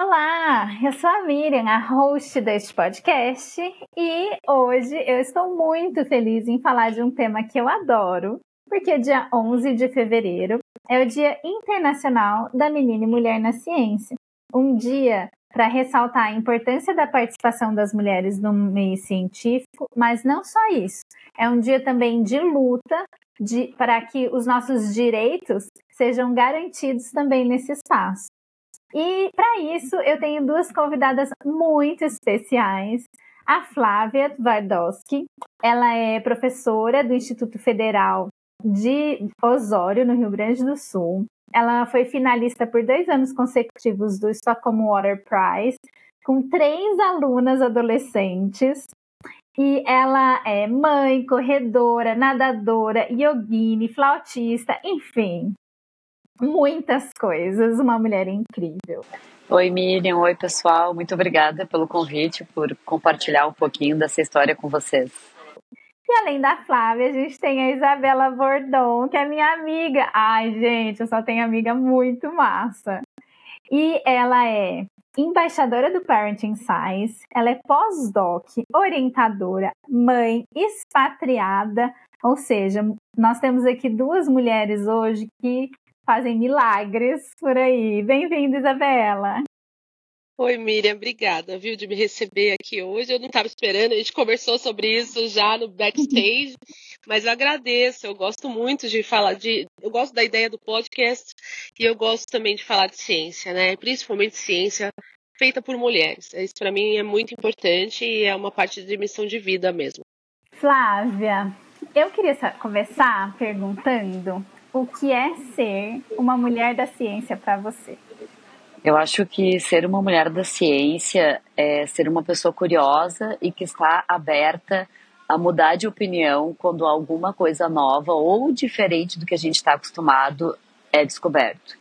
Olá, eu sou a Miriam, a host deste podcast, e hoje eu estou muito feliz em falar de um tema que eu adoro, porque dia 11 de fevereiro é o Dia Internacional da Menina e Mulher na Ciência. Um dia para ressaltar a importância da participação das mulheres no meio científico, mas não só isso. É um dia também de luta de, para que os nossos direitos sejam garantidos também nesse espaço. E para isso eu tenho duas convidadas muito especiais. A Flávia Vardowski, ela é professora do Instituto Federal de Osório, no Rio Grande do Sul. Ela foi finalista por dois anos consecutivos do Stockholm Water Prize, com três alunas adolescentes. E ela é mãe, corredora, nadadora, yogini, flautista, enfim, muitas coisas. Uma mulher incrível. Oi, Miriam. Oi, pessoal. Muito obrigada pelo convite, por compartilhar um pouquinho dessa história com vocês. E além da Flávia, a gente tem a Isabela Bordon, que é minha amiga. Ai, gente, eu só tenho amiga muito massa. E ela é embaixadora do Parenting Science, ela é pós-doc, orientadora, mãe, expatriada, ou seja, nós temos aqui duas mulheres hoje que fazem milagres por aí. Bem-vinda, Isabela. Oi, Miriam, obrigada, viu, de me receber aqui hoje. Eu não estava esperando, a gente conversou sobre isso já no backstage, mas eu agradeço. Eu gosto muito de falar de. Eu gosto da ideia do podcast e eu gosto também de falar de ciência, né? Principalmente ciência feita por mulheres. Isso para mim é muito importante e é uma parte de missão de vida mesmo. Flávia, eu queria começar perguntando o que é ser uma mulher da ciência para você? Eu acho que ser uma mulher da ciência é ser uma pessoa curiosa e que está aberta a mudar de opinião quando alguma coisa nova ou diferente do que a gente está acostumado é descoberto.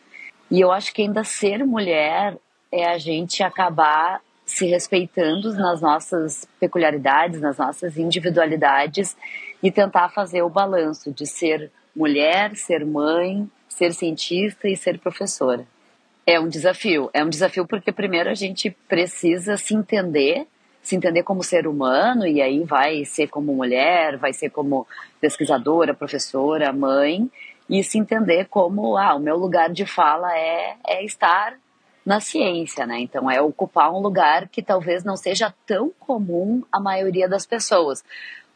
E eu acho que ainda ser mulher é a gente acabar se respeitando nas nossas peculiaridades, nas nossas individualidades e tentar fazer o balanço de ser mulher, ser mãe, ser cientista e ser professora. É um desafio. É um desafio porque primeiro a gente precisa se entender, se entender como ser humano e aí vai ser como mulher, vai ser como pesquisadora, professora, mãe e se entender como ah, o meu lugar de fala é, é estar na ciência, né? Então é ocupar um lugar que talvez não seja tão comum à maioria das pessoas,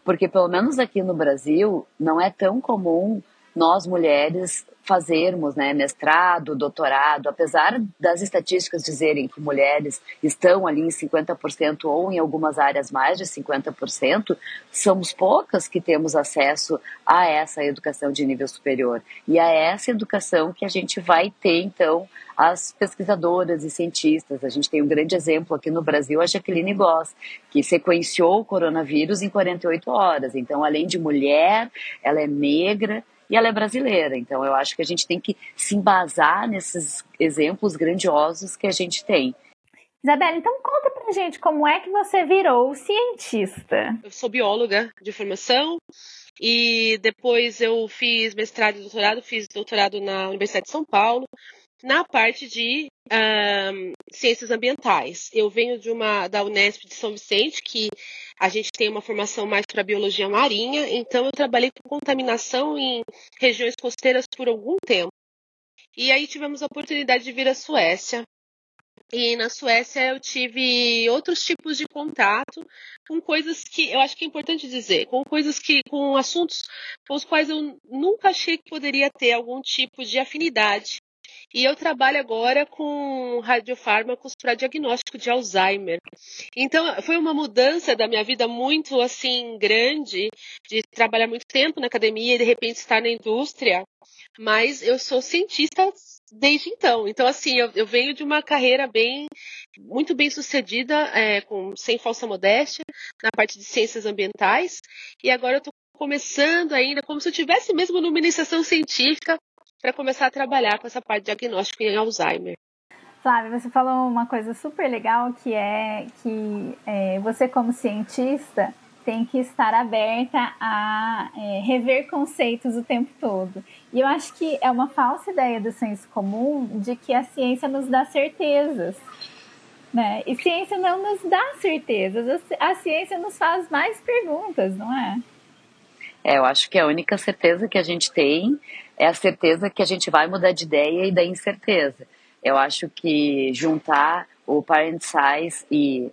porque pelo menos aqui no Brasil não é tão comum nós mulheres fazermos né, mestrado, doutorado, apesar das estatísticas dizerem que mulheres estão ali em 50% ou em algumas áreas mais de 50%, somos poucas que temos acesso a essa educação de nível superior. E a essa educação que a gente vai ter, então, as pesquisadoras e cientistas. A gente tem um grande exemplo aqui no Brasil, a Jacqueline Goss, que sequenciou o coronavírus em 48 horas. Então, além de mulher, ela é negra e ela é brasileira. Então eu acho que a gente tem que se embasar nesses exemplos grandiosos que a gente tem. Isabela, então conta pra gente como é que você virou cientista. Eu sou bióloga de formação e depois eu fiz mestrado e doutorado, fiz doutorado na Universidade de São Paulo na parte de um, ciências ambientais. Eu venho de uma da Unesp de São Vicente, que a gente tem uma formação mais para biologia marinha, então eu trabalhei com contaminação em regiões costeiras por algum tempo. E aí tivemos a oportunidade de vir à Suécia. E na Suécia eu tive outros tipos de contato com coisas que eu acho que é importante dizer, com coisas que, com assuntos com os quais eu nunca achei que poderia ter algum tipo de afinidade e eu trabalho agora com radiofármacos para diagnóstico de Alzheimer. Então, foi uma mudança da minha vida muito assim grande, de trabalhar muito tempo na academia e de repente estar na indústria. Mas eu sou cientista desde então. Então, assim, eu, eu venho de uma carreira bem, muito bem sucedida, é, com, sem falsa modéstia, na parte de ciências ambientais, e agora eu estou começando ainda, como se eu tivesse mesmo numa iniciação científica, para começar a trabalhar com essa parte de diagnóstico em Alzheimer. Flávia, você falou uma coisa super legal que é que é, você, como cientista, tem que estar aberta a é, rever conceitos o tempo todo. E eu acho que é uma falsa ideia do senso comum de que a ciência nos dá certezas. Né? E ciência não nos dá certezas, a ciência nos faz mais perguntas, não é? É, eu acho que a única certeza que a gente tem é a certeza que a gente vai mudar de ideia e da incerteza. Eu acho que juntar o parent size e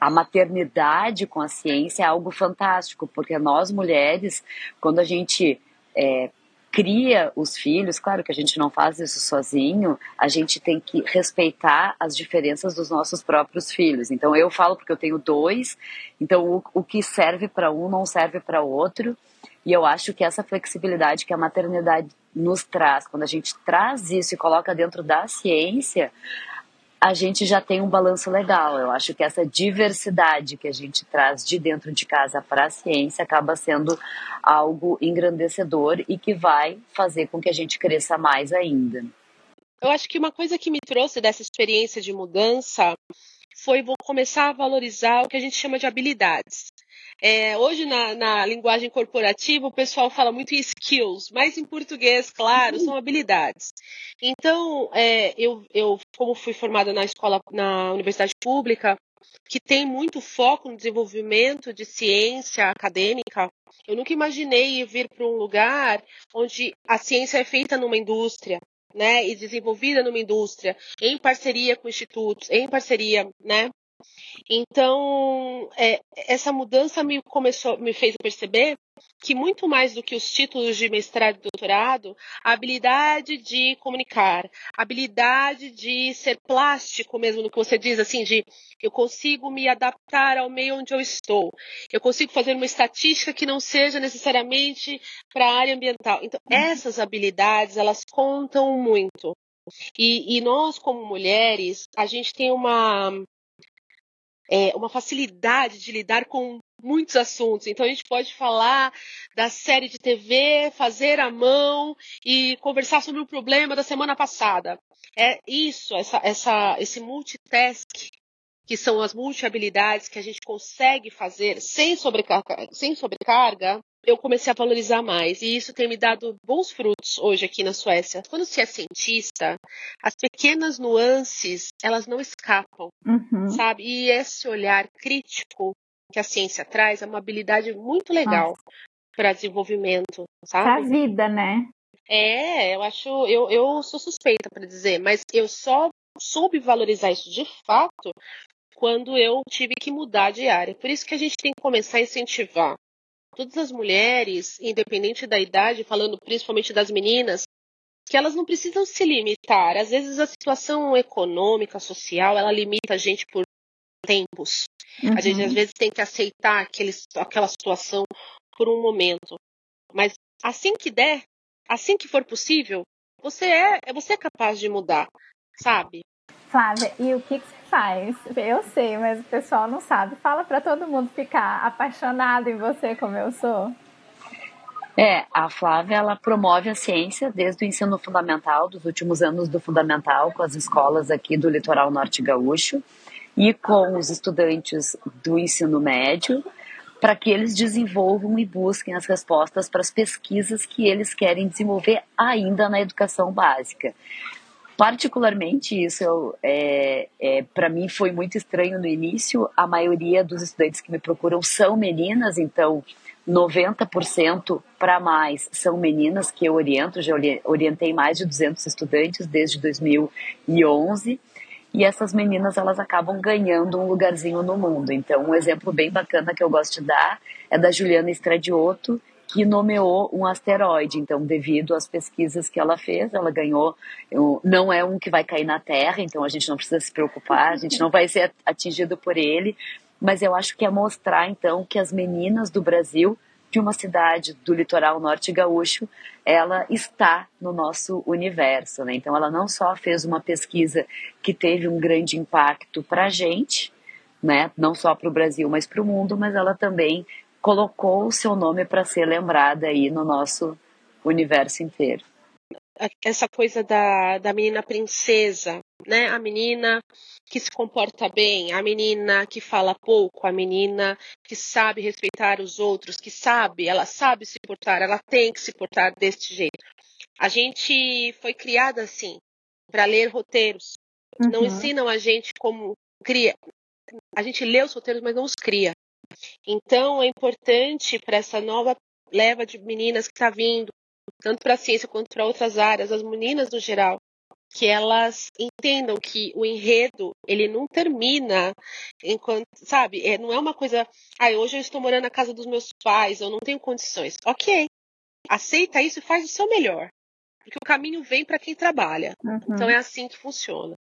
a maternidade com a ciência é algo fantástico, porque nós mulheres, quando a gente é, cria os filhos, claro que a gente não faz isso sozinho, a gente tem que respeitar as diferenças dos nossos próprios filhos. Então eu falo porque eu tenho dois, então o, o que serve para um não serve para outro. E eu acho que essa flexibilidade que a maternidade nos traz, quando a gente traz isso e coloca dentro da ciência, a gente já tem um balanço legal. Eu acho que essa diversidade que a gente traz de dentro de casa para a ciência acaba sendo algo engrandecedor e que vai fazer com que a gente cresça mais ainda. Eu acho que uma coisa que me trouxe dessa experiência de mudança foi começar a valorizar o que a gente chama de habilidades. É, hoje, na, na, linguagem corporativa, o pessoal fala muito em skills, mas em português, claro, são habilidades. Então, é, eu, eu, como fui formada na escola, na universidade pública, que tem muito foco no desenvolvimento de ciência acadêmica, eu nunca imaginei vir para um lugar onde a ciência é feita numa indústria, né, e desenvolvida numa indústria, em parceria com institutos, em parceria, né, então, é, essa mudança me começou, me fez perceber que muito mais do que os títulos de mestrado e doutorado, a habilidade de comunicar, a habilidade de ser plástico mesmo no que você diz, assim, de eu consigo me adaptar ao meio onde eu estou, eu consigo fazer uma estatística que não seja necessariamente para a área ambiental. Então, uhum. essas habilidades, elas contam muito. E, e nós, como mulheres, a gente tem uma é, uma facilidade de lidar com muitos assuntos. Então a gente pode falar da série de TV, fazer a mão e conversar sobre o problema da semana passada. É isso, essa, essa, esse multitask que são as multi-habilidades que a gente consegue fazer sem sobrecarga, sem sobrecarga, eu comecei a valorizar mais. E isso tem me dado bons frutos hoje aqui na Suécia. Quando se é cientista, as pequenas nuances, elas não escapam, uhum. sabe? E esse olhar crítico que a ciência traz é uma habilidade muito legal para desenvolvimento, sabe? Para a vida, né? É, eu acho, eu, eu sou suspeita para dizer, mas eu só soube valorizar isso de fato quando eu tive que mudar de área. Por isso que a gente tem que começar a incentivar todas as mulheres, independente da idade, falando principalmente das meninas, que elas não precisam se limitar. Às vezes a situação econômica, social, ela limita a gente por tempos. Uhum. A gente às vezes tem que aceitar aquele, aquela situação por um momento. Mas assim que der, assim que for possível, você é, você é capaz de mudar, sabe? Flávia, e o que, que você faz? Eu sei, mas o pessoal não sabe. Fala para todo mundo ficar apaixonado em você como eu sou. É, a Flávia ela promove a ciência desde o ensino fundamental, dos últimos anos do fundamental, com as escolas aqui do litoral norte gaúcho e com os estudantes do ensino médio, para que eles desenvolvam e busquem as respostas para as pesquisas que eles querem desenvolver ainda na educação básica. Particularmente isso é, é para mim foi muito estranho no início. A maioria dos estudantes que me procuram são meninas, então 90% para mais são meninas que eu oriento. Já orientei mais de 200 estudantes desde 2011 e essas meninas elas acabam ganhando um lugarzinho no mundo. Então, um exemplo bem bacana que eu gosto de dar é da Juliana Estradioto, que nomeou um asteroide. Então, devido às pesquisas que ela fez, ela ganhou. Não é um que vai cair na Terra, então a gente não precisa se preocupar, a gente não vai ser atingido por ele. Mas eu acho que é mostrar, então, que as meninas do Brasil de uma cidade do litoral norte gaúcho, ela está no nosso universo. Né? Então, ela não só fez uma pesquisa que teve um grande impacto para a gente, né? não só para o Brasil, mas para o mundo, mas ela também colocou o seu nome para ser lembrada aí no nosso universo inteiro. Essa coisa da, da menina princesa, né? A menina que se comporta bem, a menina que fala pouco, a menina que sabe respeitar os outros, que sabe, ela sabe se portar, ela tem que se portar deste jeito. A gente foi criada assim, para ler roteiros. Uhum. Não ensinam a gente como cria. A gente lê os roteiros, mas não os cria. Então é importante para essa nova leva de meninas que está vindo, tanto para a ciência quanto para outras áreas, as meninas no geral, que elas entendam que o enredo ele não termina enquanto, sabe, é, não é uma coisa, ah, hoje eu estou morando na casa dos meus pais, eu não tenho condições. Ok, aceita isso e faz o seu melhor, porque o caminho vem para quem trabalha. Uhum. Então é assim que funciona.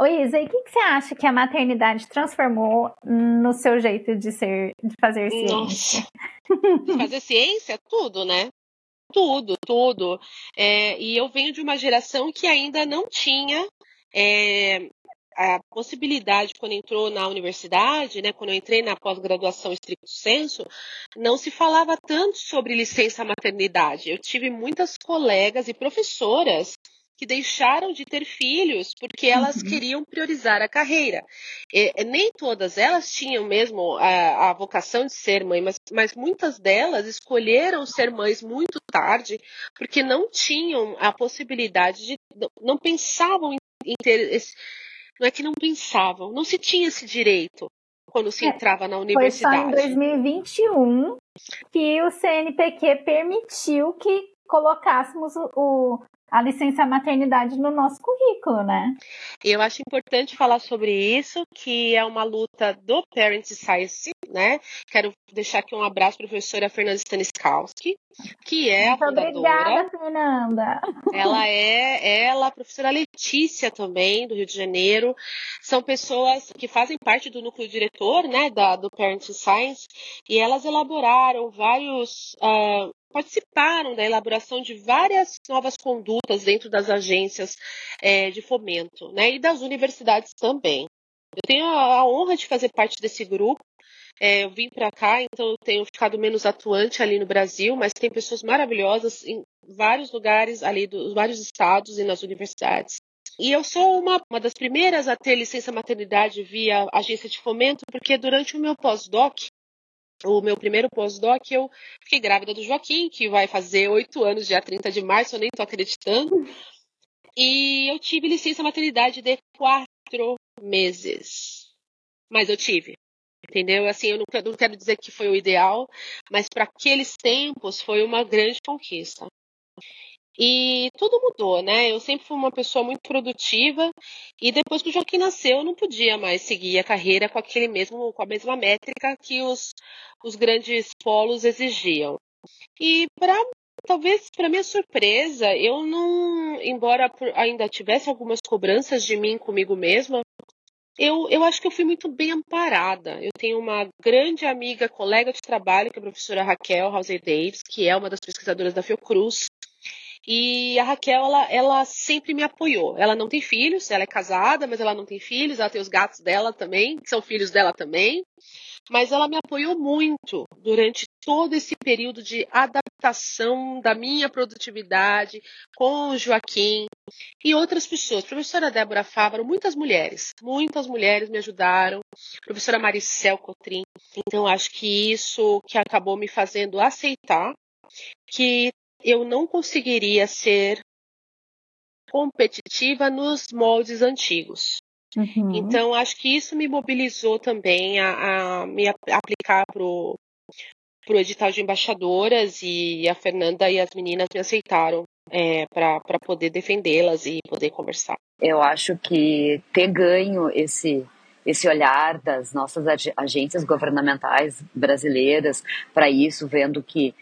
Oi, Isa, e o que, que, você acha que a maternidade transformou no seu jeito de ser, de fazer ciência? Fazer ciência, tudo, né? Tudo, tudo. É, e eu venho de uma geração que ainda não tinha é, a possibilidade, quando entrou na universidade, né, quando eu entrei na pós-graduação estricto senso, não se falava tanto sobre licença maternidade. Eu tive muitas colegas e professoras que deixaram de ter filhos porque elas uhum. queriam priorizar a carreira. E, nem todas elas tinham mesmo a, a vocação de ser mãe, mas, mas, muitas delas escolheram ser mães muito tarde porque não tinham a possibilidade de. não pensavam em, em ter esse. Não é que não pensavam, não se tinha esse direito quando se é, entrava na universidade. Foi só em 2021 que o CNPq permitiu que colocássemos o, o, a licença maternidade no nosso currículo, né? Eu acho importante falar sobre isso, que é uma luta do Parent Science, né? Quero deixar aqui um abraço para a professora Fernanda Staniskowski, que é Muito a fundadora. Obrigada, Fernanda. Ela é ela, a professora Letícia também, do Rio de Janeiro. São pessoas que fazem parte do núcleo diretor, né, da, do Parent Science, e elas elaboraram vários uh, participaram da elaboração de várias novas condutas dentro das agências é, de fomento, né, e das universidades também. Eu tenho a, honra de fazer parte desse grupo. É, eu vim para cá, então eu tenho ficado menos atuante ali no Brasil, mas tem pessoas maravilhosas em vários lugares ali dos vários estados e nas universidades. E eu sou uma, uma das primeiras a ter licença maternidade via agência de fomento, porque durante o meu pós-doc, o meu primeiro pós-doc, eu fiquei grávida do Joaquim, que vai fazer oito anos, dia 30 de março, eu nem tô acreditando. E eu tive licença maternidade de quatro meses. Mas eu tive. Entendeu? Assim, eu não, não quero dizer que foi o ideal, mas para aqueles tempos foi uma grande conquista. E tudo mudou, né? Eu sempre fui uma pessoa muito produtiva e depois que o Joaquim nasceu, eu não podia mais seguir a carreira com aquele mesmo, com a mesma métrica que os, os grandes polos exigiam. E para talvez para minha surpresa, eu não, embora ainda tivesse algumas cobranças de mim comigo mesma, eu, eu acho que eu fui muito bem amparada. Eu tenho uma grande amiga, colega de trabalho, que é a professora Raquel Housey Davis, que é uma das pesquisadoras da Fiocruz, e a Raquel, ela, ela sempre me apoiou. Ela não tem filhos, ela é casada, mas ela não tem filhos, ela tem os gatos dela também, que são filhos dela também. Mas ela me apoiou muito durante todo esse período de adaptação da minha produtividade com o Joaquim e outras pessoas. Professora Débora Fávaro, muitas mulheres, muitas mulheres me ajudaram. Professora Maricel Cotrim. Então, acho que isso que acabou me fazendo aceitar que eu não conseguiria ser competitiva nos moldes antigos. Uhum. Então, acho que isso me mobilizou também a, a me aplicar para o edital de embaixadoras e a Fernanda e as meninas me aceitaram é, para poder defendê-las e poder conversar. Eu acho que ter ganho esse esse olhar das nossas agências governamentais brasileiras para isso, vendo que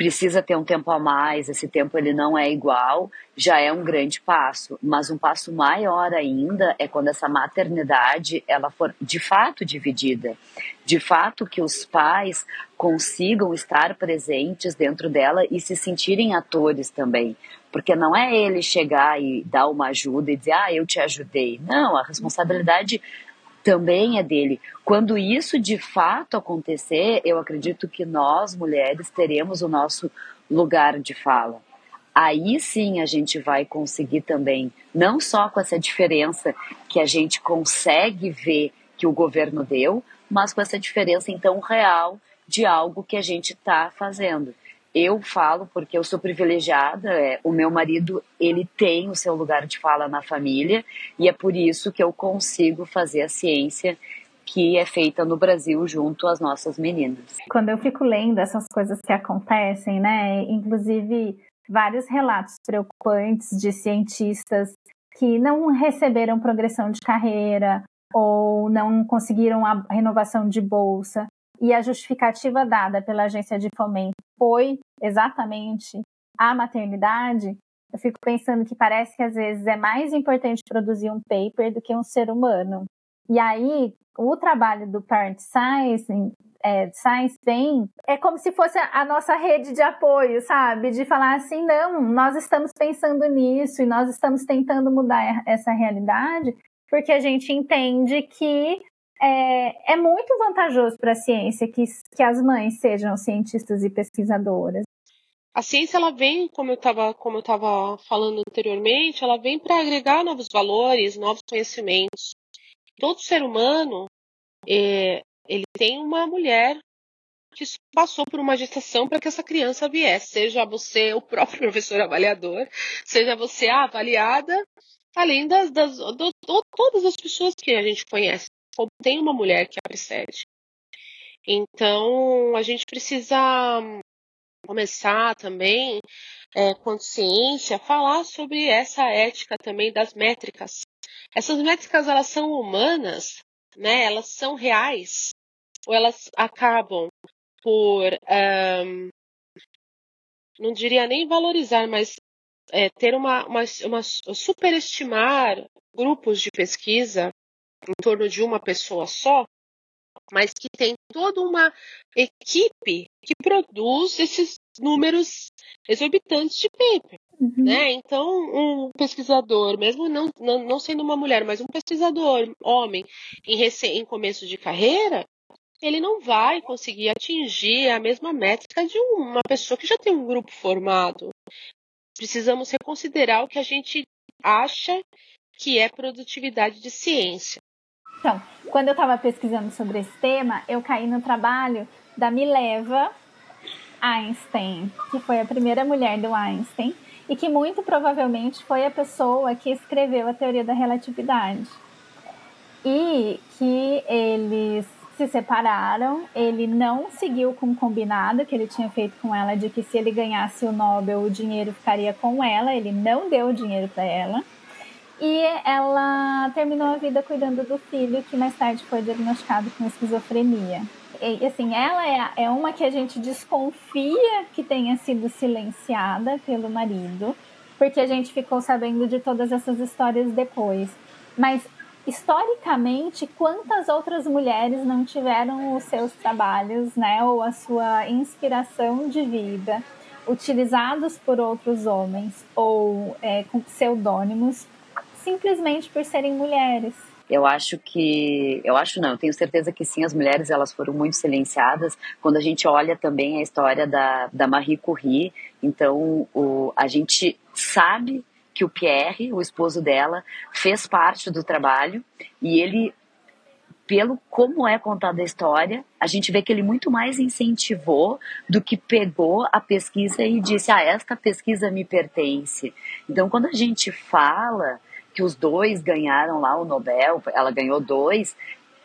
precisa ter um tempo a mais, esse tempo ele não é igual, já é um grande passo. Mas um passo maior ainda é quando essa maternidade ela for de fato dividida, de fato que os pais consigam estar presentes dentro dela e se sentirem atores também. Porque não é ele chegar e dar uma ajuda e dizer, ah, eu te ajudei. Não, a responsabilidade também é dele. Quando isso de fato acontecer, eu acredito que nós, mulheres, teremos o nosso lugar de fala. Aí sim a gente vai conseguir também, não só com essa diferença que a gente consegue ver que o governo deu, mas com essa diferença então real de algo que a gente está fazendo eu falo porque eu sou privilegiada, é, o meu marido, ele tem o seu lugar de fala na família e é por isso que eu consigo fazer a ciência que é feita no Brasil junto às nossas meninas. Quando eu fico lendo essas coisas que acontecem, né, inclusive vários relatos preocupantes de cientistas que não receberam progressão de carreira ou não conseguiram a renovação de bolsa e a justificativa dada pela agência de fomento foi exatamente a maternidade, eu fico pensando que parece que às vezes é mais importante produzir um paper do que um ser humano. E aí, o trabalho do Parent Science, é, Science vem, é como se fosse a nossa rede de apoio, sabe? De falar assim, não, nós estamos pensando nisso e nós estamos tentando mudar essa realidade, porque a gente entende que é, é muito vantajoso para a ciência que, que as mães sejam cientistas e pesquisadoras. A ciência ela vem, como eu estava como eu estava falando anteriormente, ela vem para agregar novos valores, novos conhecimentos. Todo ser humano é, ele tem uma mulher que passou por uma gestação para que essa criança viesse, seja você o próprio professor avaliador, seja você a avaliada, além das, das do, do, todas as pessoas que a gente conhece tem uma mulher que a precede. Então, a gente precisa começar também, é, com ciência, a falar sobre essa ética também das métricas. Essas métricas, elas são humanas, né? Elas são reais, ou elas acabam por, um, não diria nem valorizar, mas é, ter uma, uma, uma superestimar grupos de pesquisa em torno de uma pessoa só, mas que tem toda uma equipe que produz esses números exorbitantes de paper. Uhum. Né? Então, um pesquisador, mesmo não, não, não, sendo uma mulher, mas um pesquisador homem em, em começo de carreira, ele não vai conseguir atingir a mesma métrica de uma pessoa que já tem um grupo formado. Precisamos reconsiderar o que a gente acha que é produtividade de ciência. Então, quando eu estava pesquisando sobre esse tema, eu caí no trabalho da Mileva Einstein, que foi a primeira mulher do Einstein e que muito provavelmente foi a pessoa que escreveu a teoria da relatividade. E que eles se separaram, ele não seguiu com o combinado que ele tinha feito com ela de que se ele ganhasse o Nobel, o dinheiro ficaria com ela, ele não deu o dinheiro para ela. E ela terminou a vida cuidando do filho, que mais tarde foi diagnosticado com esquizofrenia. E, assim, ela é, é uma que a gente desconfia que tenha sido silenciada pelo marido, porque a gente ficou sabendo de todas essas histórias depois. Mas, historicamente, quantas outras mulheres não tiveram os seus trabalhos, né, ou a sua inspiração de vida utilizados por outros homens ou é, com pseudônimos simplesmente por serem mulheres. Eu acho que, eu acho não, eu tenho certeza que sim, as mulheres elas foram muito silenciadas. Quando a gente olha também a história da, da Marie Curie, então o, a gente sabe que o Pierre, o esposo dela, fez parte do trabalho e ele, pelo como é contada a história, a gente vê que ele muito mais incentivou do que pegou a pesquisa e disse: ah, esta pesquisa me pertence. Então, quando a gente fala que os dois ganharam lá o Nobel, ela ganhou dois.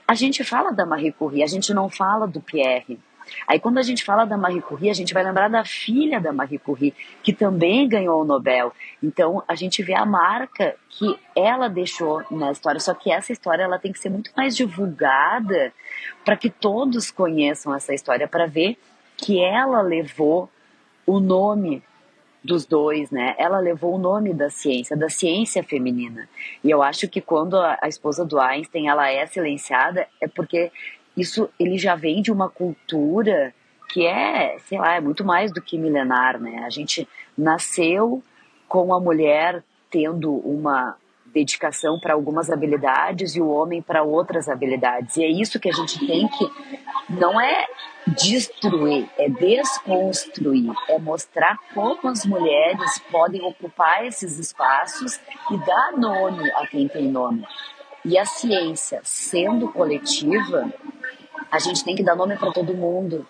A gente fala da Marie Curie, a gente não fala do Pierre. Aí quando a gente fala da Marie Curie, a gente vai lembrar da filha da Marie Curie, que também ganhou o Nobel. Então a gente vê a marca que ela deixou na história, só que essa história ela tem que ser muito mais divulgada para que todos conheçam essa história, para ver que ela levou o nome dos dois, né? Ela levou o nome da ciência, da ciência feminina. E eu acho que quando a, a esposa do Einstein ela é silenciada é porque isso ele já vem de uma cultura que é, sei lá, é muito mais do que milenar, né? A gente nasceu com a mulher tendo uma dedicação para algumas habilidades e o homem para outras habilidades. E é isso que a gente tem que não é destruir, é desconstruir, é mostrar como as mulheres podem ocupar esses espaços e dar nome a quem tem nome. E a ciência, sendo coletiva, a gente tem que dar nome para todo mundo.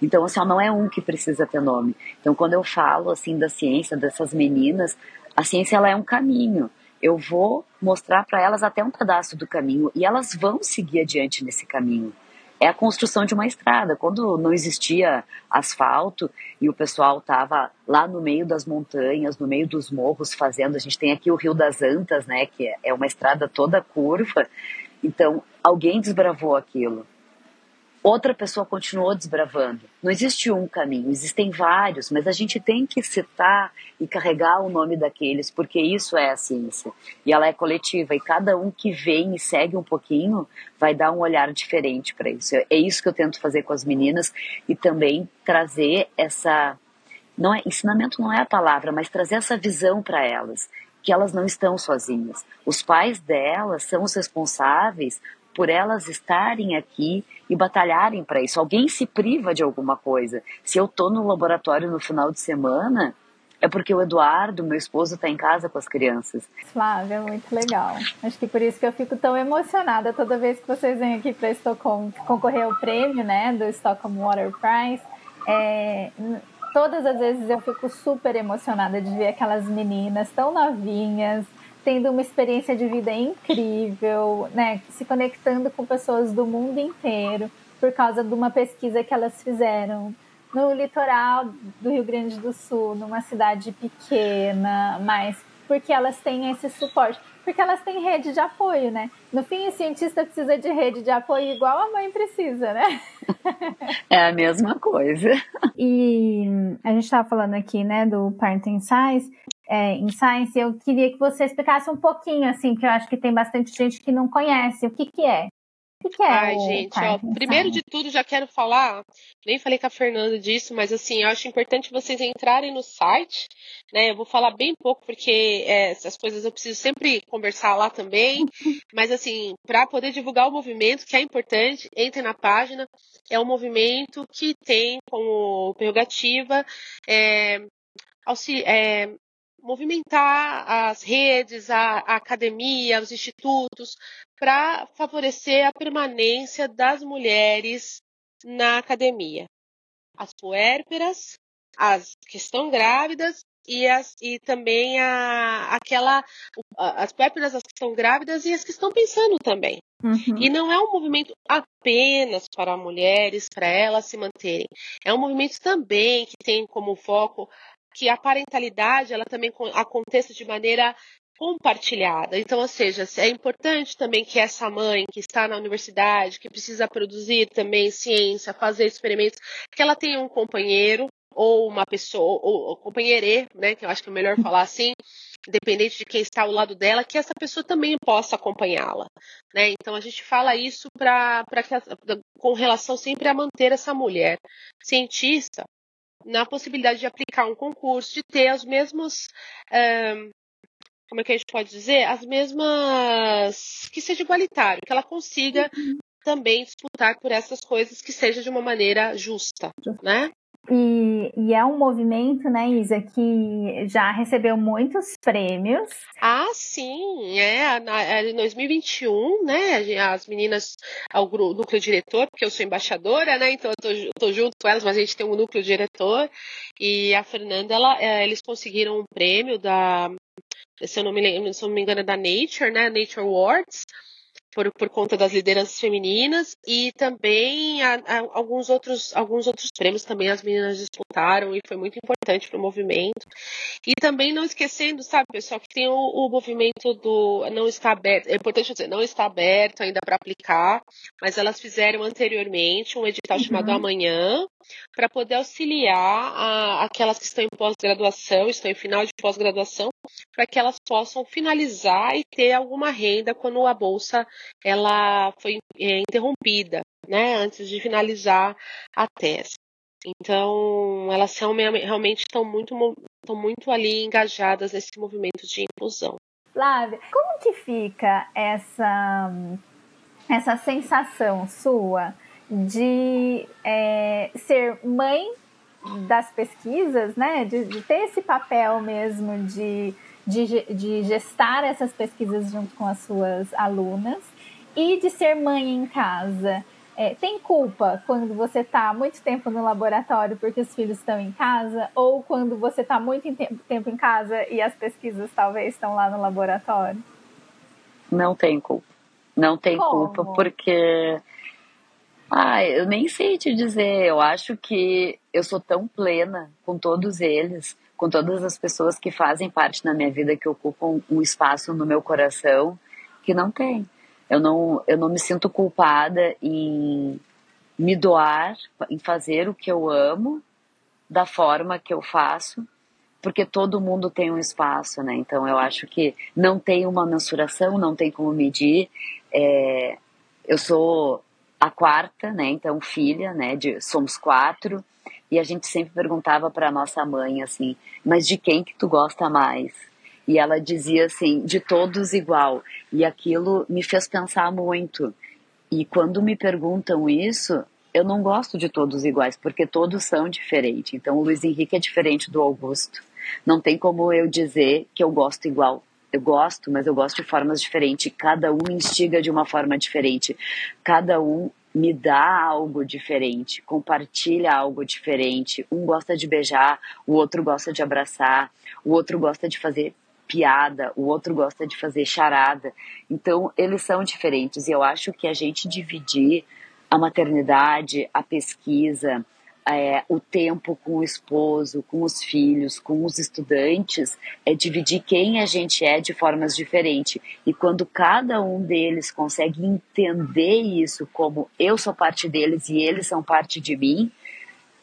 Então, assim, não é um que precisa ter nome. Então, quando eu falo assim da ciência dessas meninas, a ciência ela é um caminho. Eu vou mostrar para elas até um pedaço do caminho e elas vão seguir adiante nesse caminho. É a construção de uma estrada. Quando não existia asfalto e o pessoal estava lá no meio das montanhas, no meio dos morros fazendo, a gente tem aqui o Rio das Antas, né, que é uma estrada toda curva. Então, alguém desbravou aquilo outra pessoa continuou desbravando. Não existe um caminho, existem vários, mas a gente tem que citar e carregar o nome daqueles, porque isso é a ciência. E ela é coletiva, e cada um que vem e segue um pouquinho vai dar um olhar diferente para isso. É isso que eu tento fazer com as meninas e também trazer essa. Não é, ensinamento não é a palavra, mas trazer essa visão para elas que elas não estão sozinhas. Os pais delas são os responsáveis por elas estarem aqui e batalharem para isso. Alguém se priva de alguma coisa. Se eu tô no laboratório no final de semana, é porque o Eduardo, meu esposo, está em casa com as crianças. Flávia, muito legal. Acho que por isso que eu fico tão emocionada toda vez que vocês vêm aqui para Estocolmo concorrer ao prêmio, né, do Stockholm Water Prize. É, todas as vezes eu fico super emocionada de ver aquelas meninas tão novinhas, tendo uma experiência de vida incrível, né? Se conectando com pessoas do mundo inteiro por causa de uma pesquisa que elas fizeram no litoral do Rio Grande do Sul, numa cidade pequena, mas porque elas têm esse suporte, porque elas têm rede de apoio, né? No fim, o cientista precisa de rede de apoio igual a mãe precisa, né? É a mesma coisa. E a gente estava falando aqui, né, do Parenting Science, é, em Science, eu queria que você explicasse um pouquinho, assim, porque eu acho que tem bastante gente que não conhece. O que, que é? O que, que é? Ai, gente, ó, primeiro de tudo, já quero falar, nem falei com a Fernanda disso, mas assim, eu acho importante vocês entrarem no site, né? Eu vou falar bem pouco, porque é, essas coisas eu preciso sempre conversar lá também. Mas assim, para poder divulgar o movimento, que é importante, entre na página. É um movimento que tem como prerrogativa é, é, movimentar as redes, a, a academia, os institutos, para favorecer a permanência das mulheres na academia. As puérperas, as que estão grávidas e, as, e também a, aquela as puérperas, as que estão grávidas e as que estão pensando também. Uhum. E não é um movimento apenas para mulheres, para elas se manterem. É um movimento também que tem como foco que a parentalidade ela também aconteça de maneira compartilhada. Então, ou seja, é importante também que essa mãe que está na universidade, que precisa produzir também ciência, fazer experimentos, que ela tenha um companheiro ou uma pessoa, ou, companheire, né, que eu acho que é melhor falar assim, independente de quem está ao lado dela, que essa pessoa também possa acompanhá-la. Né? Então a gente fala isso para que com relação sempre a manter essa mulher cientista na possibilidade de aplicar um concurso, de ter os mesmos. Um, como é que a gente pode dizer? As mesmas. que seja igualitário, que ela consiga também disputar por essas coisas que seja de uma maneira justa, né? E, e, é um movimento, né, Isa, que já recebeu muitos prêmios. Ah, sim, é. Na, em 2021, né, as meninas, ao núcleo diretor, porque eu sou embaixadora, né, então eu tô, tô, junto com elas, mas a gente tem um núcleo diretor. E a Fernanda, ela, é, eles conseguiram um prêmio da, se eu não me, se eu não me engano, é da Nature, né, Nature Awards por, por conta das lideranças femininas e também a, a, alguns, outros, alguns outros prêmios também as meninas disputaram e foi muito importante para o movimento. E também não esquecendo, sabe, pessoal, que tem o, o movimento do não está aberto, é importante dizer, não está aberto ainda para aplicar, mas elas fizeram anteriormente um edital Uhum. chamado Amanhã para poder auxiliar a, aquelas que estão em pós-graduação, estão em final de pós-graduação, para que elas possam finalizar e ter alguma renda quando a bolsa ela foi é, interrompida, né, antes de finalizar a tese. Então, elas realmente estão muito, estão muito ali engajadas nesse movimento de inclusão. Flávia, como que fica essa, essa sensação sua de é, ser mãe das pesquisas, né? De, de, ter esse papel mesmo de, de, de gestar essas pesquisas junto com as suas alunas e de ser mãe em casa. É, tem culpa quando você está muito tempo no laboratório porque os filhos estão em casa ou quando você está muito em tempo, tempo em casa e as pesquisas talvez estão lá no laboratório? Não tem culpa. Não tem Como? culpa porque ah, eu nem sei te dizer. Eu acho que eu sou tão plena com todos eles, com todas as pessoas que fazem parte da minha vida, que ocupam um espaço no meu coração, que não tem. Eu não, eu não me sinto culpada em me doar, em fazer o que eu amo, da forma que eu faço, porque todo mundo tem um espaço, né? Então eu acho que não tem uma mensuração, não tem como medir. É, eu sou a quarta, né? Então filha, né? De, somos quatro e a gente sempre perguntava para nossa mãe assim, mas de quem que tu gosta mais? E ela dizia assim, de todos igual. E aquilo me fez pensar muito. E quando me perguntam isso, eu não gosto de todos iguais, porque todos são diferentes. Então o Luiz Henrique é diferente do Augusto. Não tem como eu dizer que eu gosto igual. Eu gosto, mas eu gosto de formas diferentes. Cada um instiga de uma forma diferente. Cada um me dá algo diferente, compartilha algo diferente. Um gosta de beijar, o outro gosta de abraçar, o outro gosta de fazer piada, o outro gosta de fazer charada. Então, eles são diferentes e eu acho que a gente dividir a maternidade, a pesquisa, é, o tempo com o esposo, com os filhos, com os estudantes, é dividir quem a gente é de formas diferentes. E quando cada um deles consegue entender isso como eu sou parte deles e eles são parte de mim,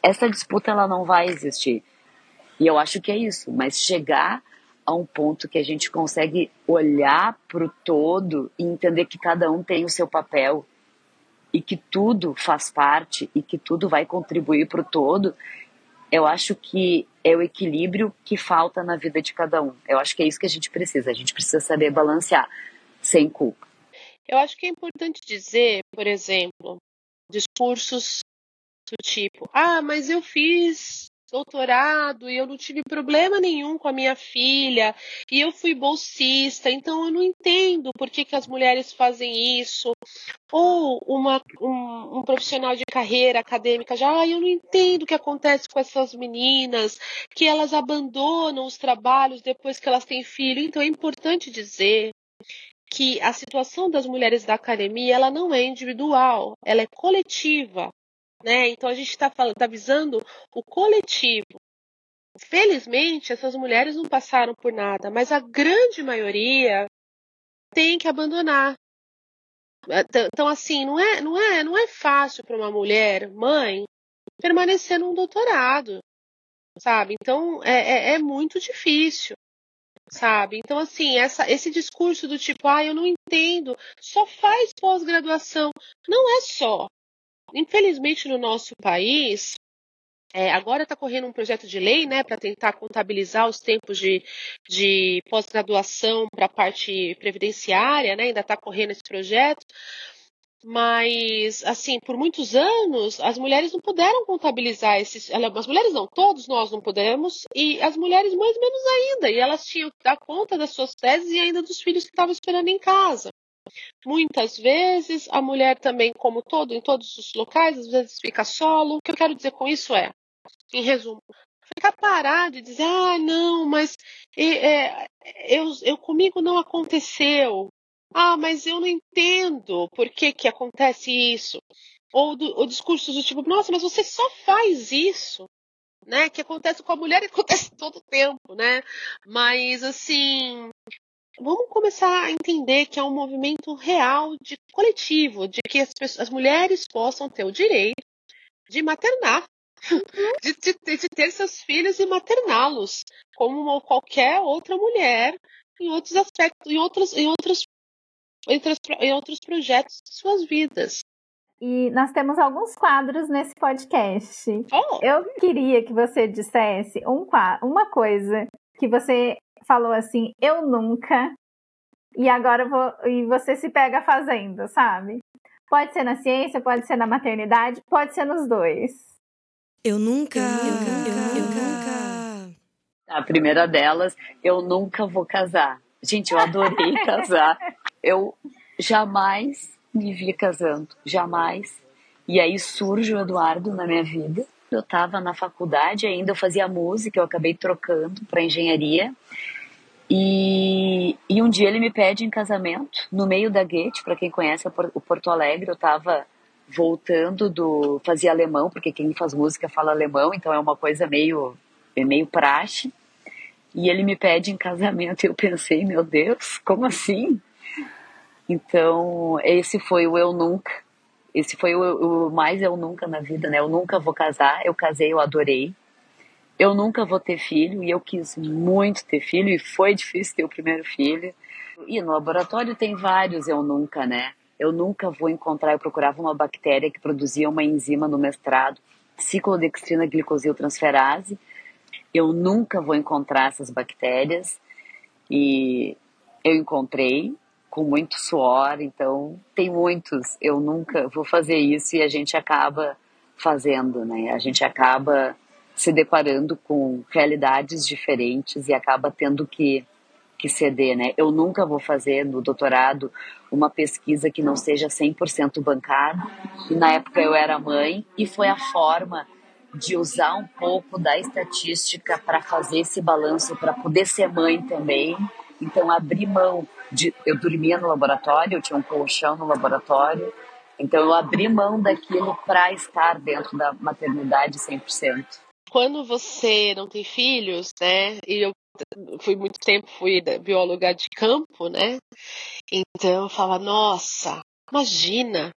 essa disputa ela não vai existir. E eu acho que é isso, mas chegar a um ponto que a gente consegue olhar para o todo e entender que cada um tem o seu papel e que tudo faz parte e que tudo vai contribuir para o todo, eu acho que é o equilíbrio que falta na vida de cada um. Eu acho que é isso que a gente precisa. A gente precisa saber balancear sem culpa. Eu acho que é importante dizer, por exemplo, discursos do tipo: ah, mas eu fiz doutorado e eu não tive problema nenhum com a minha filha e eu fui bolsista, então eu não entendo por que, que as mulheres fazem isso. Ou uma, um, um profissional de carreira acadêmica já, ah, eu não entendo o que acontece com essas meninas, que elas abandonam os trabalhos depois que elas têm filho. Então é importante dizer que a situação das mulheres da academia ela não é individual, ela é coletiva. Né? Então a gente está tá visando o coletivo. Felizmente, essas mulheres não passaram por nada, mas a grande maioria tem que abandonar. Então, assim, não é, não é, não é fácil para uma mulher, mãe, permanecer num doutorado, sabe? Então, é, é, é muito difícil, sabe? Então, assim, essa, esse discurso do tipo, ah, eu não entendo, só faz pós-graduação. Não é só. Infelizmente, no nosso país, é, agora está correndo um projeto de lei né, para tentar contabilizar os tempos de, de pós-graduação para a parte previdenciária, né, ainda está correndo esse projeto. Mas, assim, por muitos anos, as mulheres não puderam contabilizar esses. As mulheres não, todos nós não pudemos, e as mulheres mais menos ainda. E elas tinham que dar conta das suas teses e ainda dos filhos que estavam esperando em casa. Muitas vezes a mulher também, como todo, em todos os locais, às vezes fica solo. O que eu quero dizer com isso é, em resumo, ficar parar de dizer, ah, não, mas é, eu, eu comigo não aconteceu. Ah, mas eu não entendo por que, que acontece isso. Ou, do, discursos do tipo, nossa, mas você só faz isso, né? Que acontece com a mulher e acontece todo o tempo, né? Mas assim, vamos começar a entender que é um movimento real de coletivo, de que as, pessoas, as mulheres possam ter o direito de maternar, de, de, de ter seus filhos e materná-los, como qualquer outra mulher em outros aspectos, em outros, em outros, em outros, em outros projetos de suas vidas. E nós temos alguns quadros nesse podcast. Oh. Eu queria que você dissesse um, uma coisa que você falou assim, eu nunca, e agora vou, e você se pega fazendo, sabe? Pode ser na ciência, pode ser na maternidade, pode ser nos dois. Eu nunca, eu nunca, eu, eu nunca. A primeira delas, eu nunca vou casar. Gente, eu adorei casar. Eu jamais me vi casando, jamais. E aí surge o Eduardo na minha vida. Eu estava na faculdade ainda, eu fazia música, eu acabei trocando para engenharia. E, e um dia ele me pede em casamento, no meio da Goethe, para quem conhece o Porto Alegre, eu estava voltando do. fazia alemão, porque quem faz música fala alemão, então é uma coisa meio, é meio praxe. E ele me pede em casamento, e eu pensei, meu Deus, como assim? Então, esse foi o Eu Nunca. Esse foi o, o mais Eu Nunca na vida, né? Eu nunca vou casar, eu casei, eu adorei eu nunca vou ter filho e eu quis muito ter filho e foi difícil ter o primeiro filho. E no laboratório tem vários eu nunca, né? Eu nunca vou encontrar, eu procurava uma bactéria que produzia uma enzima no mestrado, ciclodextrina glicosiltransferase. Eu nunca vou encontrar essas bactérias e eu encontrei com muito suor, então tem muitos. Eu nunca vou fazer isso e a gente acaba fazendo, né? A gente acaba se deparando com realidades diferentes e acaba tendo que, que ceder, né? Eu nunca vou fazer no doutorado uma pesquisa que não seja 100% bancada. E na época eu era mãe e foi a forma de usar um pouco da estatística para fazer esse balanço, para poder ser mãe também. Então, abri mão de. Eu dormia no laboratório, eu tinha um colchão no laboratório. Então, eu abri mão daquilo para estar dentro da maternidade 100% quando você não tem filhos, né? E eu fui muito tempo, fui bióloga de campo, né? Então eu falo, nossa, imagina.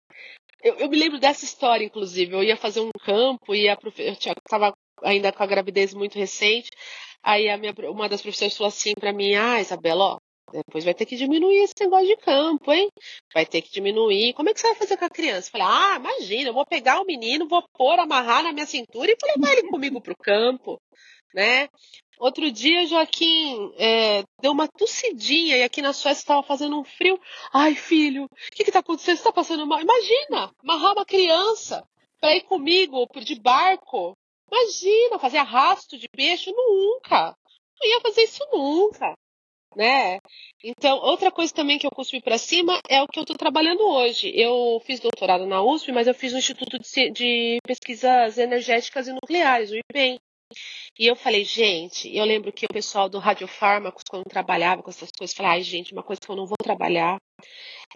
Eu, eu, me lembro dessa história, inclusive. Eu ia fazer um campo e a profe... eu estava ainda com a gravidez muito recente. Aí a minha, uma das professoras falou assim para mim: Ah, Isabela, ó, depois vai ter que diminuir esse negócio de campo, hein? Vai ter que diminuir. Como é que você vai fazer com a criança? Eu falei, ah, imagina, eu vou pegar o menino, vou pôr, amarrar na minha cintura e vou levar ele comigo pro campo, né? Outro dia, Joaquim é, deu uma tossidinha e aqui na Suécia estava fazendo um frio. Ai, filho, o que está acontecendo? Você está passando mal? Imagina, amarrar uma criança para ir comigo de barco. Imagina, fazer arrasto de peixe. Nunca. Não ia fazer isso nunca né? Então, outra coisa também que eu cuspi para cima é o que eu estou trabalhando hoje. Eu fiz doutorado na USP, mas eu fiz no Instituto de, de Pesquisas Energéticas e Nucleares, o IBEM. E eu falei, gente, eu lembro que o pessoal do radiofármacos, quando trabalhava com essas coisas, falava, ai, gente, uma coisa que eu não vou trabalhar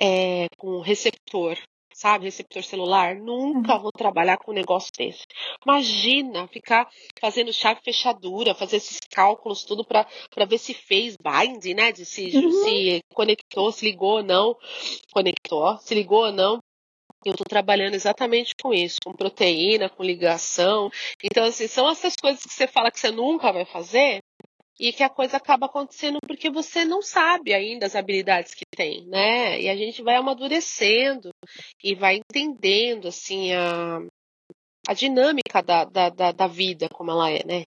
é com receptor sabe, receptor celular, nunca uhum. vou trabalhar com um negócio desse. Imagina ficar fazendo chave fechadura, fazer esses cálculos tudo para ver se fez bind, né, de se, uhum. se conectou, se ligou ou não, conectou, se ligou ou não. Eu estou trabalhando exatamente com isso, com proteína, com ligação. Então, assim, são essas coisas que você fala que você nunca vai fazer, e que a coisa acaba acontecendo porque você não sabe ainda as habilidades que tem, né? E a gente vai amadurecendo e vai entendendo, assim, a, a dinâmica da, da, da, da vida como ela é, né?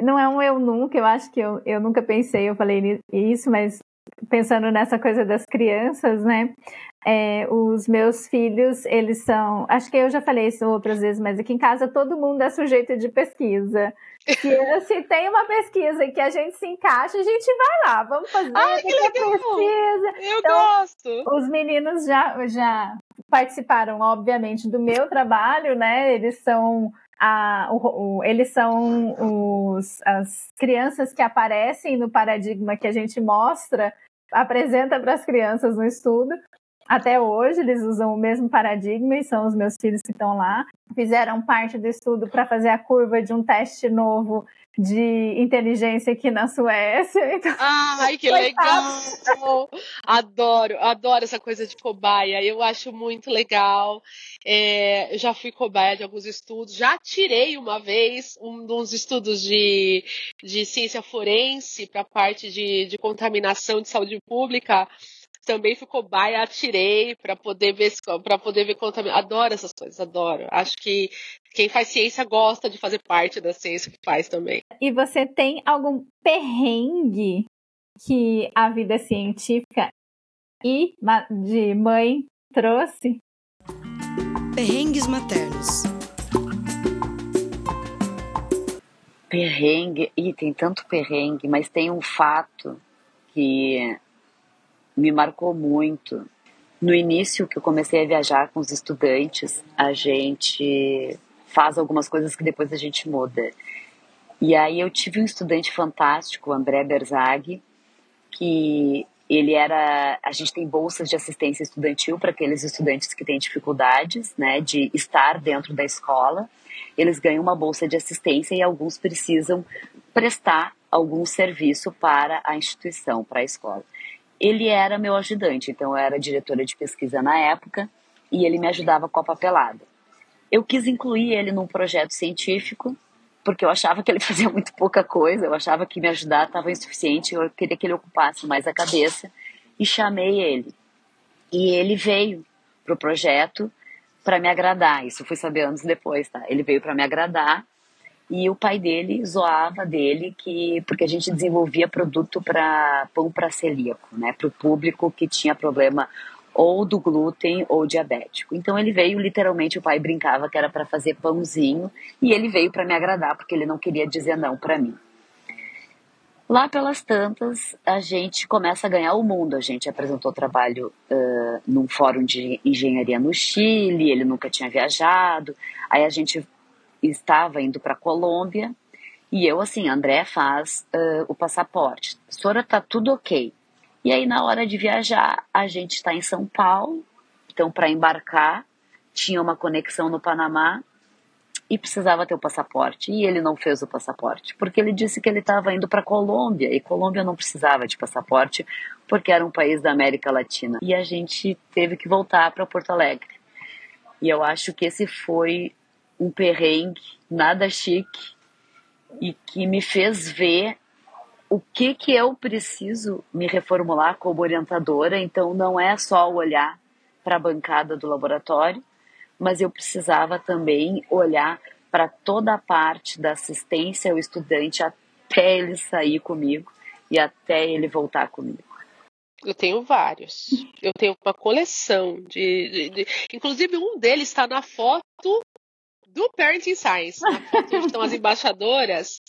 Não é um eu nunca, eu acho que eu, eu nunca pensei, eu falei isso, mas pensando nessa coisa das crianças, né? É, os meus filhos, eles são. Acho que eu já falei isso outras vezes, mas aqui em casa todo mundo é sujeito de pesquisa. Se, se tem uma pesquisa que a gente se encaixa, a gente vai lá, vamos fazer. Ai, que legal! Pesquisa. Eu então, gosto! Os meninos já, já participaram, obviamente, do meu trabalho, né? Eles são a, o, o, eles são os, as crianças que aparecem no paradigma que a gente mostra apresenta para as crianças no estudo. Até hoje eles usam o mesmo paradigma e são os meus filhos que estão lá. Fizeram parte do estudo para fazer a curva de um teste novo de inteligência aqui na Suécia. Então, Ai, que legal! Adoro, adoro essa coisa de cobaia. Eu acho muito legal. É, eu já fui cobaia de alguns estudos, já tirei uma vez um dos estudos de, de ciência forense para a parte de, de contaminação de saúde pública também fui cobaia, atirei para poder ver para poder ver contaminação. Adoro essas coisas, adoro. Acho que quem faz ciência gosta de fazer parte da ciência que faz também. E você tem algum perrengue que a vida científica e de mãe trouxe? Perrengues maternos. Perrengue, e tem tanto perrengue, mas tem um fato que me marcou muito. No início que eu comecei a viajar com os estudantes, a gente faz algumas coisas que depois a gente muda. E aí eu tive um estudante fantástico, o André Berzag, que ele era, a gente tem bolsas de assistência estudantil para aqueles estudantes que têm dificuldades, né, de estar dentro da escola. Eles ganham uma bolsa de assistência e alguns precisam prestar algum serviço para a instituição, para a escola ele era meu ajudante, então eu era diretora de pesquisa na época e ele me ajudava com a papelada. Eu quis incluir ele num projeto científico, porque eu achava que ele fazia muito pouca coisa, eu achava que me ajudar estava insuficiente, eu queria que ele ocupasse mais a cabeça e chamei ele. E ele veio para o projeto para me agradar, isso fui saber anos depois, tá? Ele veio para me agradar e o pai dele zoava dele que porque a gente desenvolvia produto para pão para celíaco, né, para o público que tinha problema ou do glúten ou diabético. Então ele veio literalmente o pai brincava que era para fazer pãozinho e ele veio para me agradar porque ele não queria dizer não para mim. Lá pelas tantas, a gente começa a ganhar o mundo. A gente apresentou trabalho uh, num fórum de engenharia no Chile, ele nunca tinha viajado. Aí a gente estava indo para Colômbia e eu assim, André faz uh, o passaporte. Sora tá tudo ok. E aí na hora de viajar, a gente está em São Paulo, então para embarcar tinha uma conexão no Panamá e precisava ter o passaporte. E ele não fez o passaporte, porque ele disse que ele estava indo para Colômbia e Colômbia não precisava de passaporte porque era um país da América Latina. E a gente teve que voltar para Porto Alegre. E eu acho que esse foi um perrengue nada chique e que me fez ver o que que eu preciso me reformular como orientadora. Então não é só olhar para a bancada do laboratório, mas eu precisava também olhar para toda a parte da assistência ao estudante até ele sair comigo e até ele voltar comigo. Eu tenho vários. Eu tenho uma coleção de, de, de, Inclusive, um deles está na foto do Parenting Science, na foto onde estão as embaixadoras,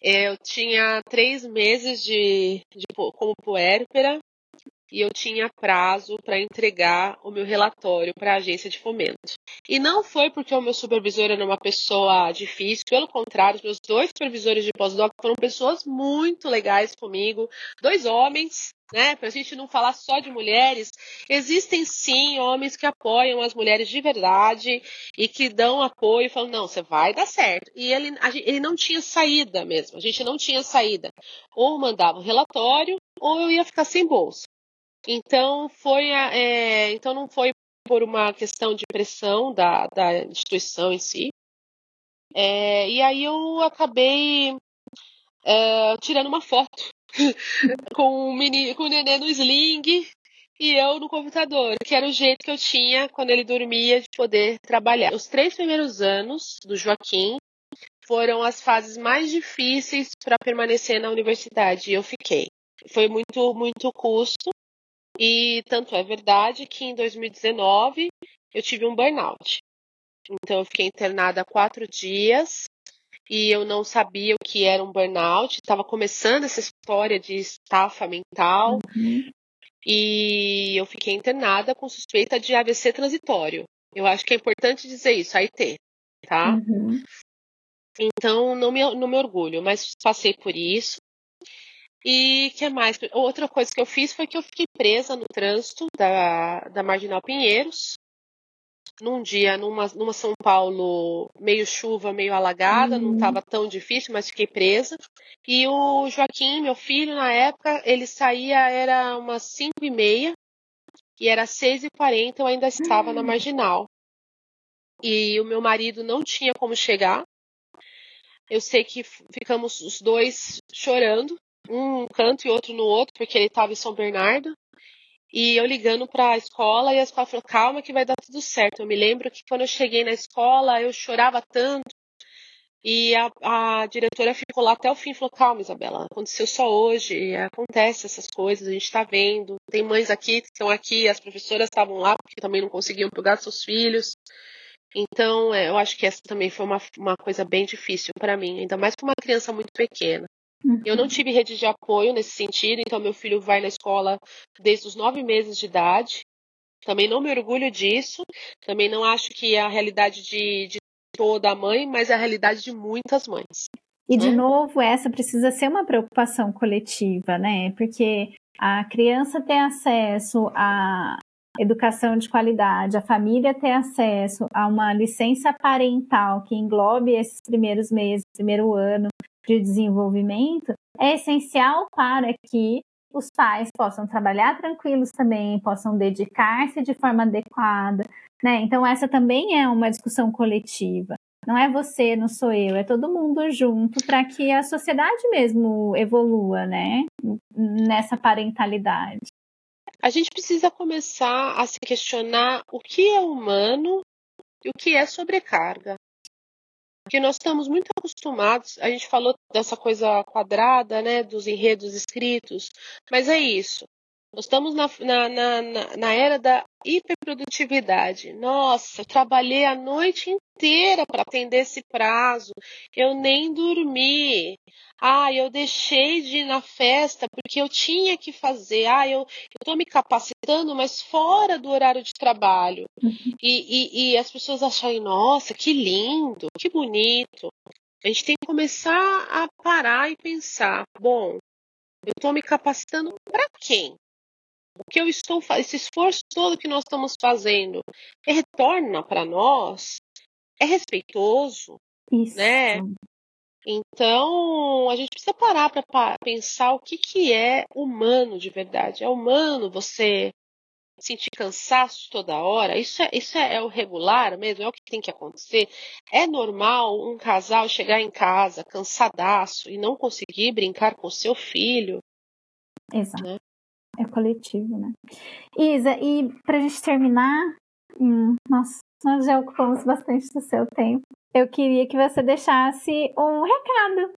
eu tinha três meses de, de como puérpera e eu tinha prazo para entregar o meu relatório para a agência de fomento. E não foi porque o meu supervisor era uma pessoa difícil, pelo contrário, os meus dois supervisores de pós-doc foram pessoas muito legais comigo, dois homens, né? Para a gente não falar só de mulheres, existem sim homens que apoiam as mulheres de verdade e que dão apoio falam: não, você vai dar certo. E ele, ele não tinha saída mesmo, a gente não tinha saída. Ou mandava um relatório, ou eu ia ficar sem bolsa. Então foi é, então não foi por uma questão de pressão da, da instituição em si. É, e aí eu acabei é, tirando uma foto com o, meni, com o nenê no sling e eu no computador, que era o jeito que eu tinha quando ele dormia de poder trabalhar. Os três primeiros anos do Joaquim foram as fases mais difíceis para permanecer na universidade e eu fiquei. Foi muito, muito custo, e tanto é verdade que em 2019 eu tive um burnout. Então eu fiquei internada quatro dias e eu não sabia o que era um burnout. Estava começando essa história de estafa mental. Uhum. E eu fiquei internada com suspeita de AVC transitório. Eu acho que é importante dizer isso, AIT, tá? Uhum. Então, não me, não me orgulho, mas passei por isso. E que mais? Outra coisa que eu fiz foi que eu fiquei presa no trânsito da, da Marginal Pinheiros. Num dia, numa, numa São Paulo meio chuva, meio alagada, não estava tão difícil, mas fiquei presa. E o Joaquim, meu filho, na época, ele saía, era umas 5 e meia, e era 6 e 40 eu ainda estava na Marginal. E o meu marido não tinha como chegar. Eu sei que ficamos os dois chorando, um canto e outro no outro, porque ele estava em São Bernardo. E eu ligando para a escola e a escola falou: calma que vai dar tudo certo. Eu me lembro que quando eu cheguei na escola eu chorava tanto. E a, a diretora ficou lá até o fim e falou: calma, Isabela, aconteceu só hoje, acontece essas coisas, a gente está vendo. Tem mães aqui que estão aqui, as professoras estavam lá porque também não conseguiam pegar seus filhos. Então, é, eu acho que essa também foi uma, uma coisa bem difícil para mim, ainda mais com uma criança muito pequena. Eu não tive rede de apoio nesse sentido, então meu filho vai na escola desde os nove meses de idade. Também não me orgulho disso, também não acho que é a realidade de, de toda mãe, mas é a realidade de muitas mães. E, de novo, essa precisa ser uma preocupação coletiva, né? Porque a criança ter acesso a educação de qualidade, a família ter acesso a uma licença parental que englobe esses primeiros meses, primeiro ano de desenvolvimento, é essencial para que os pais possam trabalhar tranquilos também, possam dedicar-se de forma adequada, né? Então essa também é uma discussão coletiva. Não é você, não sou eu, é todo mundo junto para que a sociedade mesmo evolua, né? Nessa parentalidade. A gente precisa começar a se questionar o que é humano e o que é sobrecarga. Porque nós estamos muito acostumados, a gente falou dessa coisa quadrada, né, dos enredos escritos, mas é isso. Nós estamos na, na, na, na era da hiperprodutividade. Nossa, eu trabalhei a noite inteira para atender esse prazo. Eu nem dormi. Ah, eu deixei de ir na festa porque eu tinha que fazer. Ah, eu estou me capacitando, mas fora do horário de trabalho. E, e, e as pessoas acharem, nossa, que lindo, que bonito. A gente tem que começar a parar e pensar, bom, eu estou me capacitando para quem? O que eu estou esse esforço todo que nós estamos fazendo retorna para nós é respeitoso Isso. né então a gente precisa parar para pensar o que que é humano de verdade é humano você sentir cansaço toda hora isso é isso é, é o regular mesmo é o que tem que acontecer é normal um casal chegar em casa cansadaço e não conseguir brincar com seu filho Exato. Né? É coletivo, né? Isa, e para a gente terminar, hum, nossa, nós já ocupamos bastante do seu tempo. Eu queria que você deixasse um recado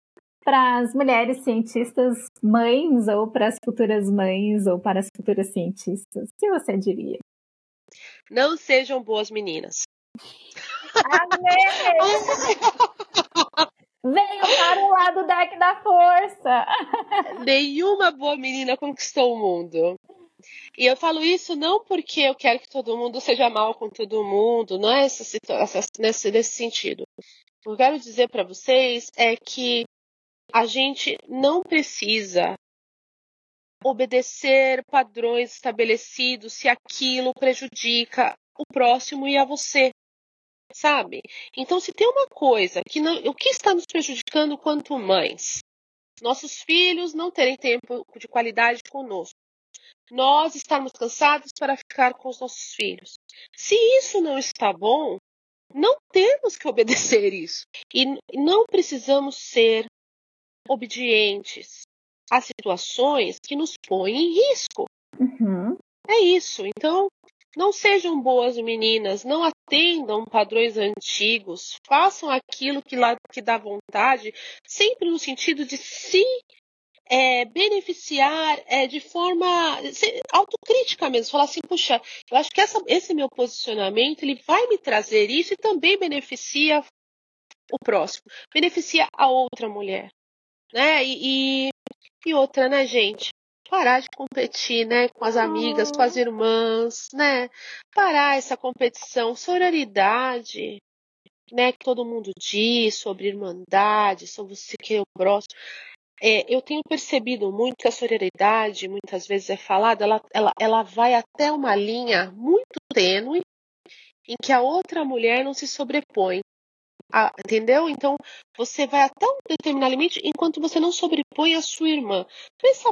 para as mulheres cientistas mães, ou para as futuras mães, ou para as futuras cientistas. O que você diria? Não sejam boas meninas. Amém! Venham para o lado dark da força. Nenhuma boa menina conquistou o mundo. E eu falo isso não porque eu quero que todo mundo seja mal com todo mundo, não é essa situação, nesse, nesse sentido. O que eu quero dizer para vocês é que a gente não precisa obedecer padrões estabelecidos se aquilo prejudica o próximo e a você sabe? Então, se tem uma coisa que não, o que está nos prejudicando quanto mães, nossos filhos não terem tempo de qualidade conosco, nós estarmos cansados para ficar com os nossos filhos. Se isso não está bom, não temos que obedecer isso e não precisamos ser obedientes a situações que nos põem em risco. Uhum. É isso. Então, não sejam boas meninas, não atendam padrões antigos, façam aquilo que, lá, que dá vontade, sempre no sentido de se é, beneficiar é, de forma autocrítica mesmo, falar assim, puxa, eu acho que essa, esse meu posicionamento ele vai me trazer isso e também beneficia o próximo, beneficia a outra mulher, né? E, e, e outra, né, gente? Parar de competir, né, com as amigas, com as irmãs, né? Parar essa competição, sororidade, né, que todo mundo diz sobre irmandade, sobre você que é o próximo. é, eu tenho percebido muito que a sororidade, muitas vezes é falada, ela, ela, ela vai até uma linha muito tênue em que a outra mulher não se sobrepõe. A- entendeu? Então, você vai até um determinado limite enquanto você não sobrepõe a sua irmã. Pensa,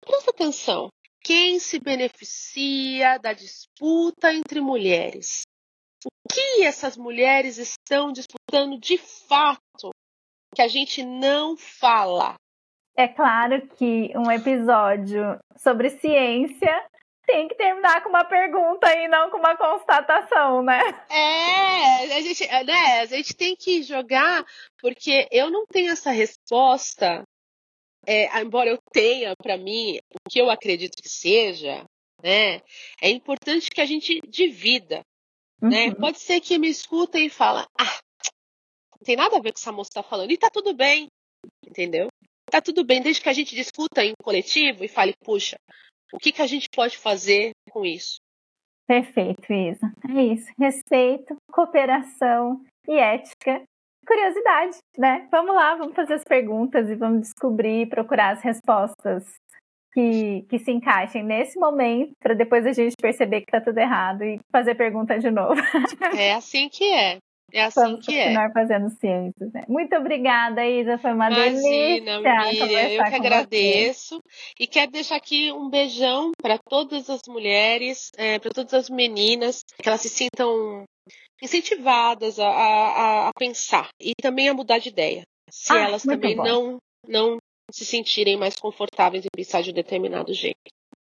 presta atenção. Quem se beneficia da disputa entre mulheres? O que essas mulheres estão disputando de fato que a gente não fala? É claro que um episódio sobre ciência tem que terminar com uma pergunta e não com uma constatação, né? É, a gente, né, a gente tem que jogar, porque eu não tenho essa resposta, é, embora eu tenha para mim o que eu acredito que seja, né? É importante que a gente divida, né? Uhum. Pode ser que me escuta e fala, ah, não tem nada a ver com essa moça tá falando, e tá tudo bem, entendeu? Tá tudo bem, desde que a gente discuta em coletivo e fale, puxa, o que, que a gente pode fazer com isso? Perfeito, Isa. É isso. Respeito, cooperação e ética. Curiosidade, né? Vamos lá, vamos fazer as perguntas e vamos descobrir, procurar as respostas que, que se encaixem nesse momento, para depois a gente perceber que tá tudo errado e fazer pergunta de novo. É assim que é. É assim Vamos que é. continuar fazendo ciências, né? Muito obrigada, Isa. Foi uma Imagina, delícia Miriam, eu que agradeço. E quero deixar aqui um beijão para todas as mulheres, para todas as meninas, que elas se sintam incentivadas a, a, a pensar e também a mudar de ideia. Se Ah, elas também bom. não, não se sentirem mais confortáveis em pensar de um determinado jeito.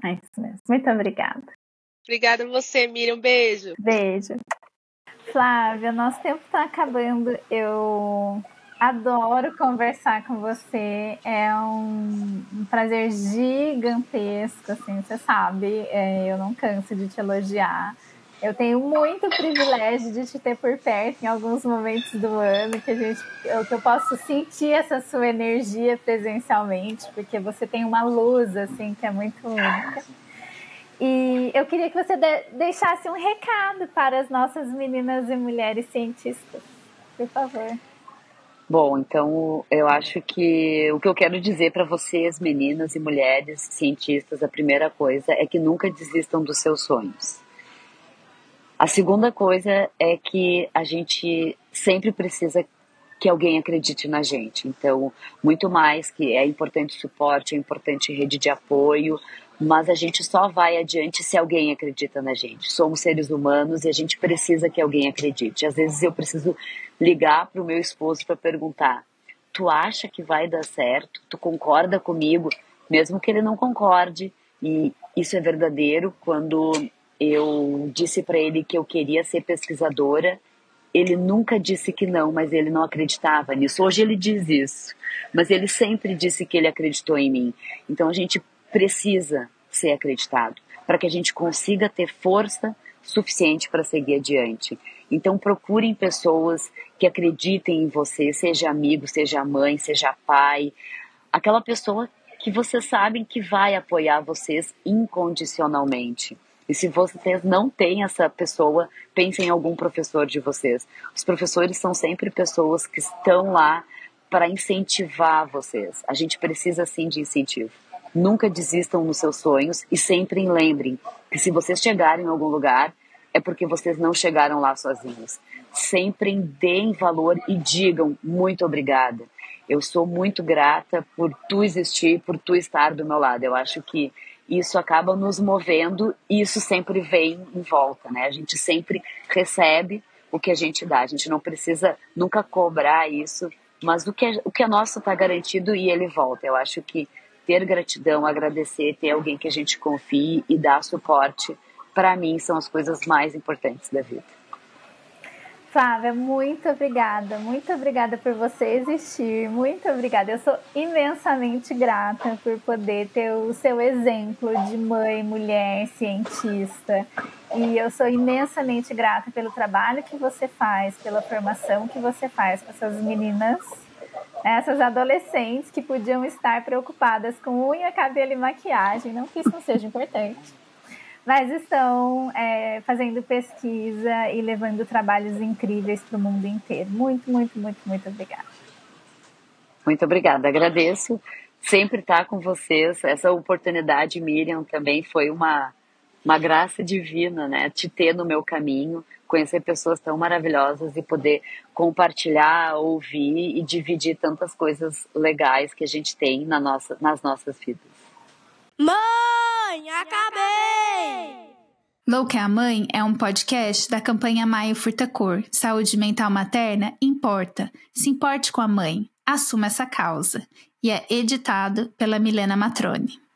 você. É isso mesmo. Muito obrigada. Obrigada a você, Miriam. Um beijo. Beijo. Flávia, nosso tempo está acabando. Eu adoro conversar com você. É um, um prazer gigantesco, assim, você sabe. É, eu não canso de te elogiar. Eu tenho muito privilégio de te ter por perto em alguns momentos do ano que a gente, eu, que eu posso sentir essa sua energia presencialmente, porque você tem uma luz assim que é muito única. E eu queria que você de- deixasse um recado para as nossas meninas e mulheres cientistas, por favor. Bom, então eu acho que o que eu quero dizer para vocês, meninas e mulheres cientistas, a primeira coisa é que nunca desistam dos seus sonhos. A segunda coisa é que a gente sempre precisa que alguém acredite na gente. Então, muito mais que é importante suporte, é importante rede de apoio, mas a gente só vai adiante se alguém acredita na gente. Somos seres humanos e a gente precisa que alguém acredite. Às vezes eu preciso ligar para o meu esposo para perguntar: tu acha que vai dar certo? Tu concorda comigo? Mesmo que ele não concorde. E isso é verdadeiro quando eu disse para ele que eu queria ser pesquisadora ele nunca disse que não, mas ele não acreditava nisso. Hoje ele diz isso, mas ele sempre disse que ele acreditou em mim. Então a gente precisa ser acreditado para que a gente consiga ter força suficiente para seguir adiante. Então procurem pessoas que acreditem em você, seja amigo, seja mãe, seja pai, aquela pessoa que vocês sabem que vai apoiar vocês incondicionalmente. E se vocês não têm essa pessoa, pensem em algum professor de vocês. Os professores são sempre pessoas que estão lá para incentivar vocês. A gente precisa sim de incentivo. Nunca desistam nos seus sonhos e sempre lembrem que se vocês chegarem em algum lugar, é porque vocês não chegaram lá sozinhos. Sempre deem valor e digam muito obrigada. Eu sou muito grata por tu existir, por tu estar do meu lado. Eu acho que isso acaba nos movendo e isso sempre vem em volta, né? A gente sempre recebe o que a gente dá. A gente não precisa nunca cobrar isso, mas o que é, o que é nosso está garantido e ele volta. Eu acho que ter gratidão, agradecer, ter alguém que a gente confie e dar suporte, para mim são as coisas mais importantes da vida. Flávia, muito obrigada, muito obrigada por você existir, muito obrigada. Eu sou imensamente grata por poder ter o seu exemplo de mãe, mulher, cientista. E eu sou imensamente grata pelo trabalho que você faz, pela formação que você faz com essas meninas, essas adolescentes que podiam estar preocupadas com unha, cabelo e maquiagem. Não que isso não seja importante mas estão é, fazendo pesquisa e levando trabalhos incríveis para o mundo inteiro. Muito, muito, muito, muito obrigada. Muito obrigada, agradeço. sempre estar com vocês. Essa oportunidade, Miriam, também foi uma, uma graça divina, né? Te ter no meu caminho, conhecer pessoas tão maravilhosas e poder compartilhar, ouvir e dividir tantas coisas legais que a gente tem na nossa, nas nossas vidas. Mãe, acabei! Louca é a Mãe é um podcast da campanha Maio Furtacor. Saúde mental materna importa. Se importe com a mãe. Assuma essa causa. E é editado pela Milena Matrone.